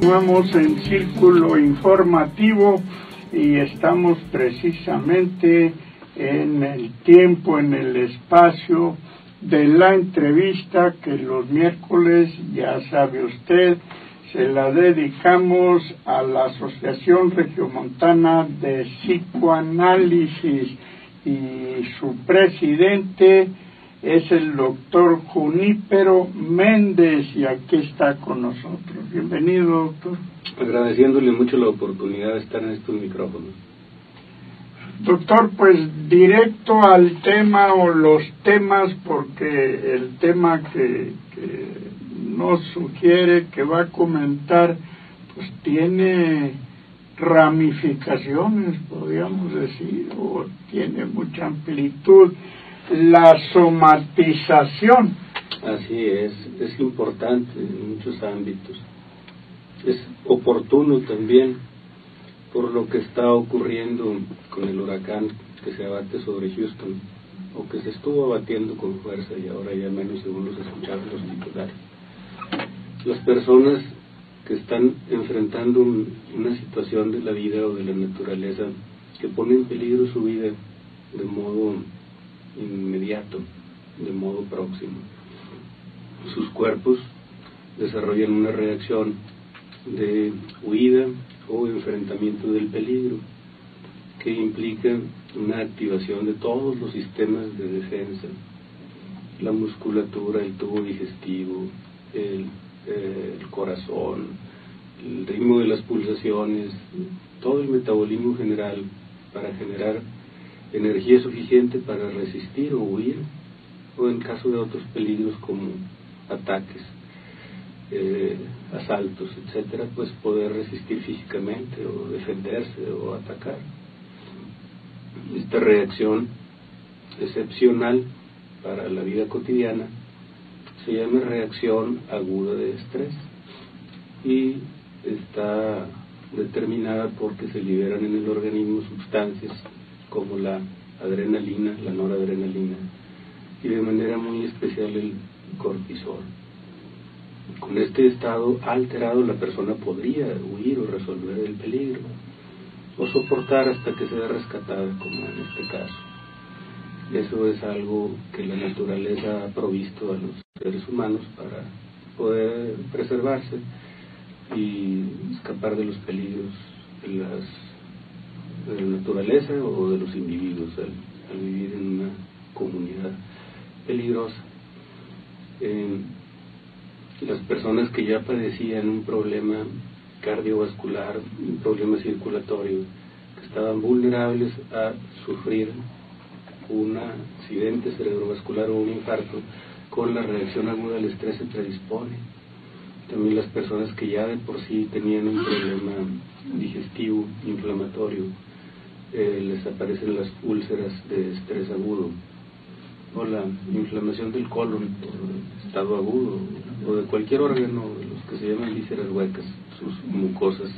Continuamos en Círculo Informativo y estamos precisamente en el tiempo, en el espacio de la entrevista que los miércoles, ya sabe usted, se la dedicamos a la Asociación Regiomontana de Psicoanálisis y su presidente es el doctor Junípero Méndez y aquí está con nosotros. Bienvenido, doctor. Agradeciéndole mucho la oportunidad de estar en estos micrófonos. Doctor, pues directo al tema o los temas, porque el tema que, nos sugiere que va a comentar, pues tiene ramificaciones, podríamos decir, o tiene mucha amplitud. La somatización. Así es, es importante en muchos ámbitos. Es oportuno también por lo que está ocurriendo con el huracán que se abate sobre Houston, o que se estuvo abatiendo con fuerza y ahora ya menos según los escucharon los titulares. Las personas que están enfrentando una situación de la vida o de la naturaleza que pone en peligro su vida de modo inmediato, de modo próximo. Sus cuerpos desarrollan una reacción de huida o enfrentamiento del peligro, que implica una activación de todos los sistemas de defensa, la musculatura, el tubo digestivo, el, eh, el corazón, el ritmo de las pulsaciones, todo el metabolismo general para generar energía suficiente para resistir o huir, o en caso de otros peligros como ataques eh, asaltos, etcétera, pues poder resistir físicamente o defenderse o atacar. Esta reacción excepcional para la vida cotidiana se llama reacción aguda de estrés y está determinada porque se liberan en el organismo sustancias como la adrenalina, la noradrenalina y de manera muy especial el cortisol con este estado alterado la persona podría huir o resolver el peligro o soportar hasta que sea rescatada como en este caso. Eso es algo que la naturaleza ha provisto a los seres humanos para poder preservarse y escapar de los peligros de, las, de la naturaleza o de los individuos al, vivir en una comunidad peligrosa las personas que ya padecían un problema cardiovascular, un problema circulatorio, que estaban vulnerables a sufrir un accidente cerebrovascular o un infarto, con la reacción aguda al estrés se predispone. También las personas que ya de por sí tenían un problema digestivo, inflamatorio, eh, les aparecen las úlceras de estrés agudo o la inflamación del colon por estado agudo o de cualquier órgano los que se llaman vísceras huecas, sus mucosas,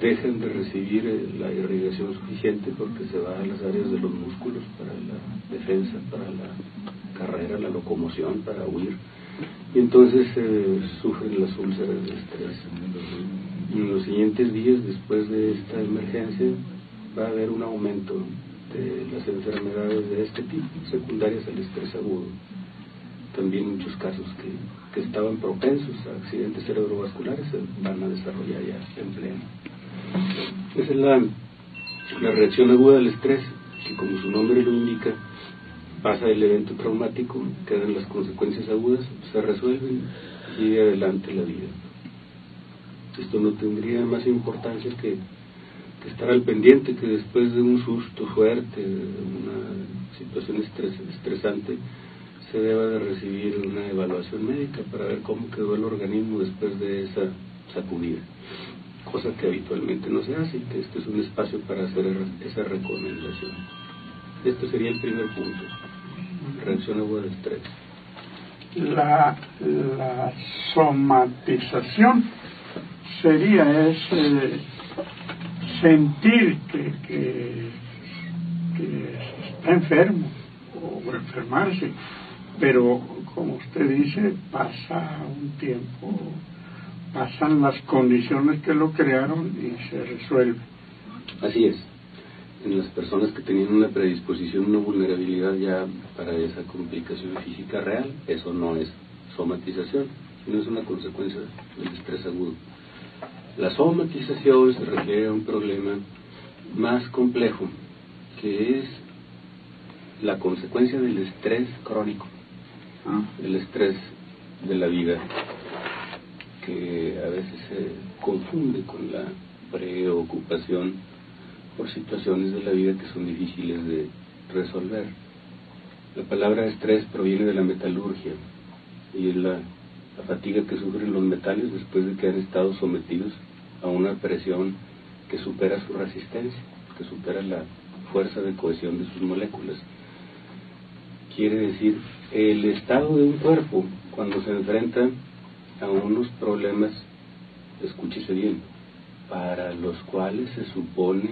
dejan de recibir eh, la irrigación suficiente porque se va a las áreas de los músculos para la defensa, para la carrera, la locomoción, para huir. Y entonces eh, sufren las úlceras de estrés. En los siguientes días, después de esta emergencia, va a haber un aumento de las enfermedades de este tipo, secundarias al estrés agudo. También muchos casos que, estaban propensos a accidentes cerebrovasculares se van a desarrollar ya en pleno. Esa es la, reacción aguda al estrés, que como su nombre lo indica, pasa el evento traumático, quedan las consecuencias agudas, se resuelven y adelante la vida. Esto no tendría más importancia que estar al pendiente que después de un susto fuerte, una situación estresante, se deba de recibir una evaluación médica para ver cómo quedó el organismo después de esa sacudida, cosa que habitualmente no se hace y que este es un espacio para hacer esa recomendación. Este sería el primer punto, reacción agua de estrés. La, la somatización sería ese sentir que, que, está enfermo o enfermarse, pero como usted dice, pasa un tiempo pasan las condiciones que lo crearon y se resuelve. Así es. En las personas que tenían una predisposición, una vulnerabilidad ya para esa complicación física real, eso no es somatización, no es una consecuencia del estrés agudo. La somatización se refiere a un problema más complejo, que es la consecuencia del estrés crónico, ah. el estrés de la vida, que a veces se confunde con la preocupación por situaciones de la vida que son difíciles de resolver. La palabra estrés proviene de la metalurgia y es la, la fatiga que sufren los metales después de que han estado sometidos a una presión que supera su resistencia, que supera la fuerza de cohesión de sus moléculas. Quiere decir, el estado de un cuerpo cuando se enfrenta a unos problemas, escúchese bien, para los cuales se supone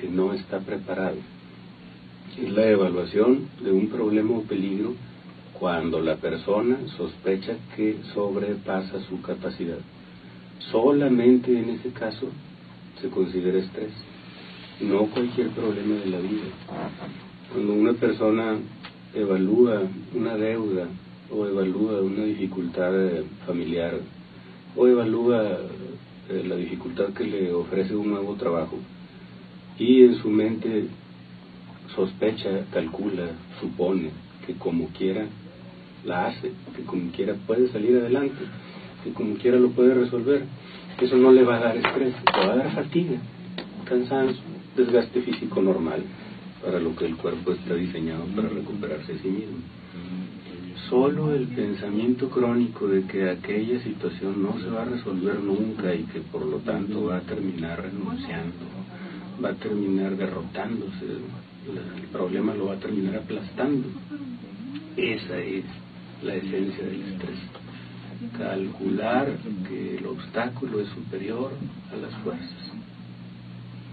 que no está preparado. Es la evaluación de un problema o peligro cuando la persona sospecha que sobrepasa su capacidad. Solamente en ese caso se considera estrés, no cualquier problema de la vida. Cuando una persona evalúa una deuda o evalúa una dificultad eh, familiar o evalúa eh, la dificultad que le ofrece un nuevo trabajo y en su mente sospecha, calcula, supone que como quiera la hace, que como quiera puede salir adelante, que como quiera lo puede resolver, eso no le va a dar estrés, le va a dar fatiga, cansancio, desgaste físico normal para lo que el cuerpo está diseñado para recuperarse a sí mismo. Solo el pensamiento crónico de que aquella situación no se va a resolver nunca y que por lo tanto va a terminar renunciando, va a terminar derrotándose, el problema lo va a terminar aplastando. Esa es la esencia del estrés. Calcular que el obstáculo es superior a las fuerzas.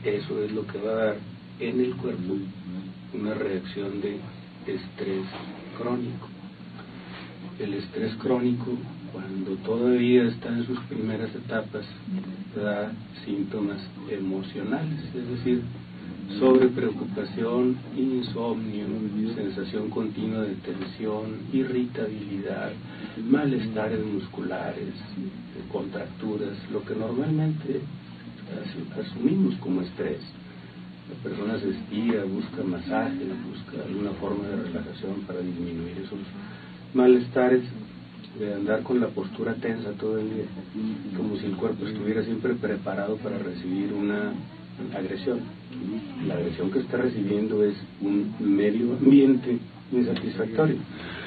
Eso es lo que va a dar en el cuerpo una reacción de estrés crónico. El estrés crónico, cuando todavía está en sus primeras etapas, da síntomas emocionales, es decir, sobre preocupación, insomnio, sensación continua de tensión, irritabilidad, malestares musculares, contracturas, lo que normalmente asumimos como estrés. La persona se estira, busca masaje, busca alguna forma de relajación para disminuir esos malestares de andar con la postura tensa todo el día, como si el cuerpo estuviera siempre preparado para recibir una agresión. La agresión que está recibiendo es un medio ambiente insatisfactorio,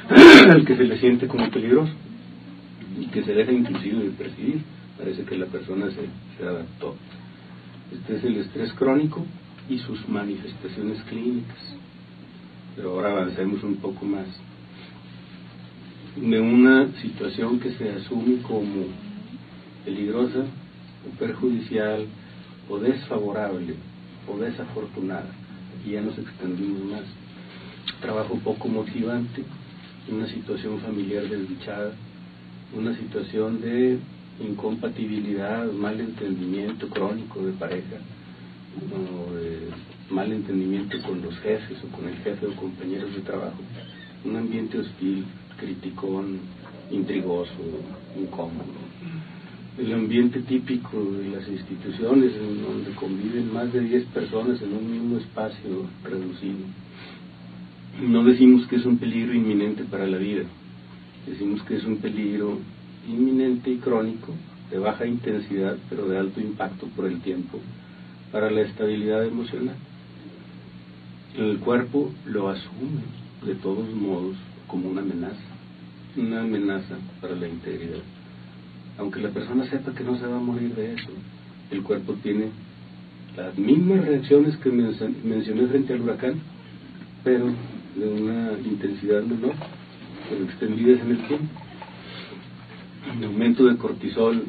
al que se le siente como peligroso y que se deja inclusive de percibir. Parece que la persona se, se adaptó. Este es el estrés crónico y sus manifestaciones clínicas. Pero ahora avancemos un poco más. De una situación que se asume como peligrosa o perjudicial o desfavorable o desafortunada. Aquí ya nos extendimos más. Trabajo poco motivante, una situación familiar desdichada, una situación de incompatibilidad, mal entendimiento crónico de pareja, o de mal entendimiento con los jefes o con el jefe o compañeros de trabajo, un ambiente hostil, criticón, intrigoso, incómodo. El ambiente típico de las instituciones en donde conviven más de 10 personas en un mismo espacio reducido. No decimos que es un peligro inminente para la vida, decimos que es un peligro inminente y crónico, de baja intensidad, pero de alto impacto por el tiempo, para la estabilidad emocional. El cuerpo lo asume de todos modos como una amenaza, una amenaza para la integridad. Aunque la persona sepa que no se va a morir de eso, el cuerpo tiene las mismas reacciones que mencioné frente al huracán, pero de una intensidad menor, pero extendidas en el tiempo el aumento de cortisol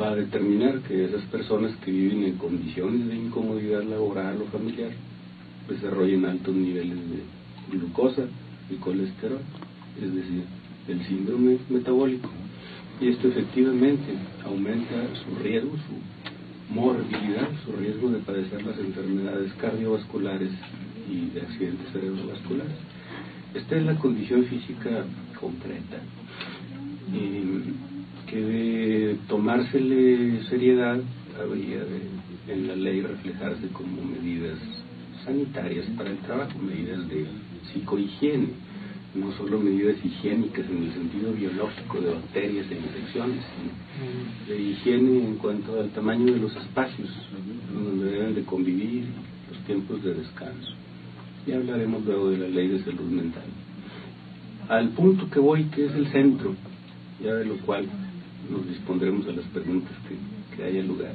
va a determinar que esas personas que viven en condiciones de incomodidad laboral o familiar desarrollen altos niveles de glucosa y colesterol, es decir, el síndrome metabólico. Y esto efectivamente aumenta su riesgo, su morbilidad, su riesgo de padecer las enfermedades cardiovasculares y de accidentes cerebrovasculares. Esta es la condición física concreta que de tomársele seriedad habría de, en la ley reflejarse como medidas sanitarias para el trabajo, medidas de psicohigiene, no solo medidas higiénicas en el sentido biológico de bacterias e infecciones, sino de higiene en cuanto al tamaño de los espacios donde deben de convivir, los tiempos de descanso. Ya hablaremos luego de la ley de salud mental. Al punto que voy, que es el centro, ya de lo cual nos dispondremos a las preguntas que, que haya lugar.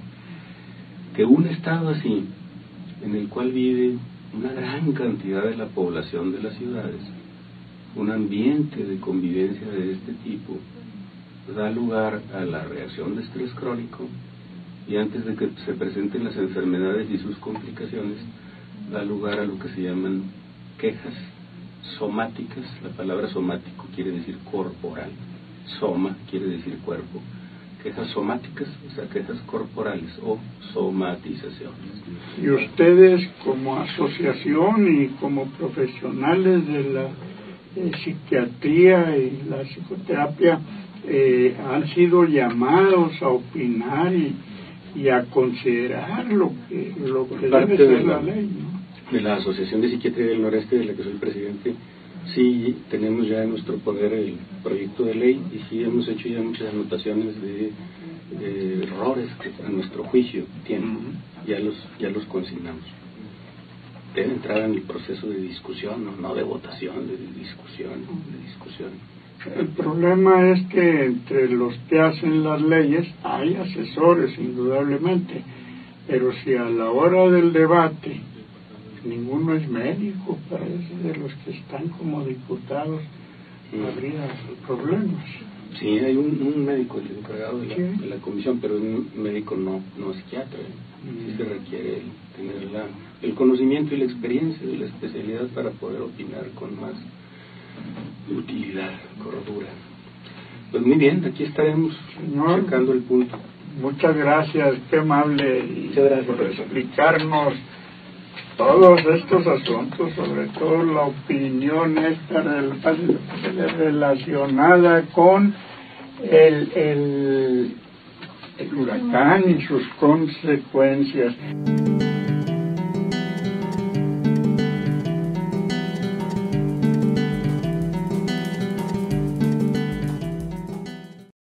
Que un estado así, en el cual vive una gran cantidad de la población de las ciudades, un ambiente de convivencia de este tipo, da lugar a la reacción de estrés crónico y antes de que se presenten las enfermedades y sus complicaciones, da lugar a lo que se llaman quejas somáticas. La palabra somático quiere decir corporal. Soma quiere decir cuerpo. Quejas somáticas, o sea, quejas corporales o somatizaciones. Y ustedes como asociación y como profesionales de la eh, psiquiatría y la psicoterapia eh, han sido llamados a opinar y, a considerar lo que, lo que debe ser la, ley. De la Asociación de Psiquiatría del Noreste, de la que soy presidente, sí tenemos ya en nuestro poder el proyecto de ley y sí hemos hecho ya muchas anotaciones de, errores que a nuestro juicio tienen, ya los, ya los consignamos. Debe entrar en el proceso de discusión, no, de votación, de discusión, de discusión. El problema es que entre los que hacen las leyes hay asesores, indudablemente, pero si a la hora del debate ninguno es médico, parece, de los que están como diputados, habría problemas. Sí, hay un, médico el encargado de la, comisión, pero un médico no, no psiquiatra. Sí se requiere tener la, el conocimiento y la experiencia de la especialidad para poder opinar con más utilidad, cordura. Pues muy bien, aquí estaremos sacando el punto. Muchas gracias, qué amable por explicarnos todos estos asuntos, sobre todo la opinión esta relacionada con el, el, el huracán y sus consecuencias.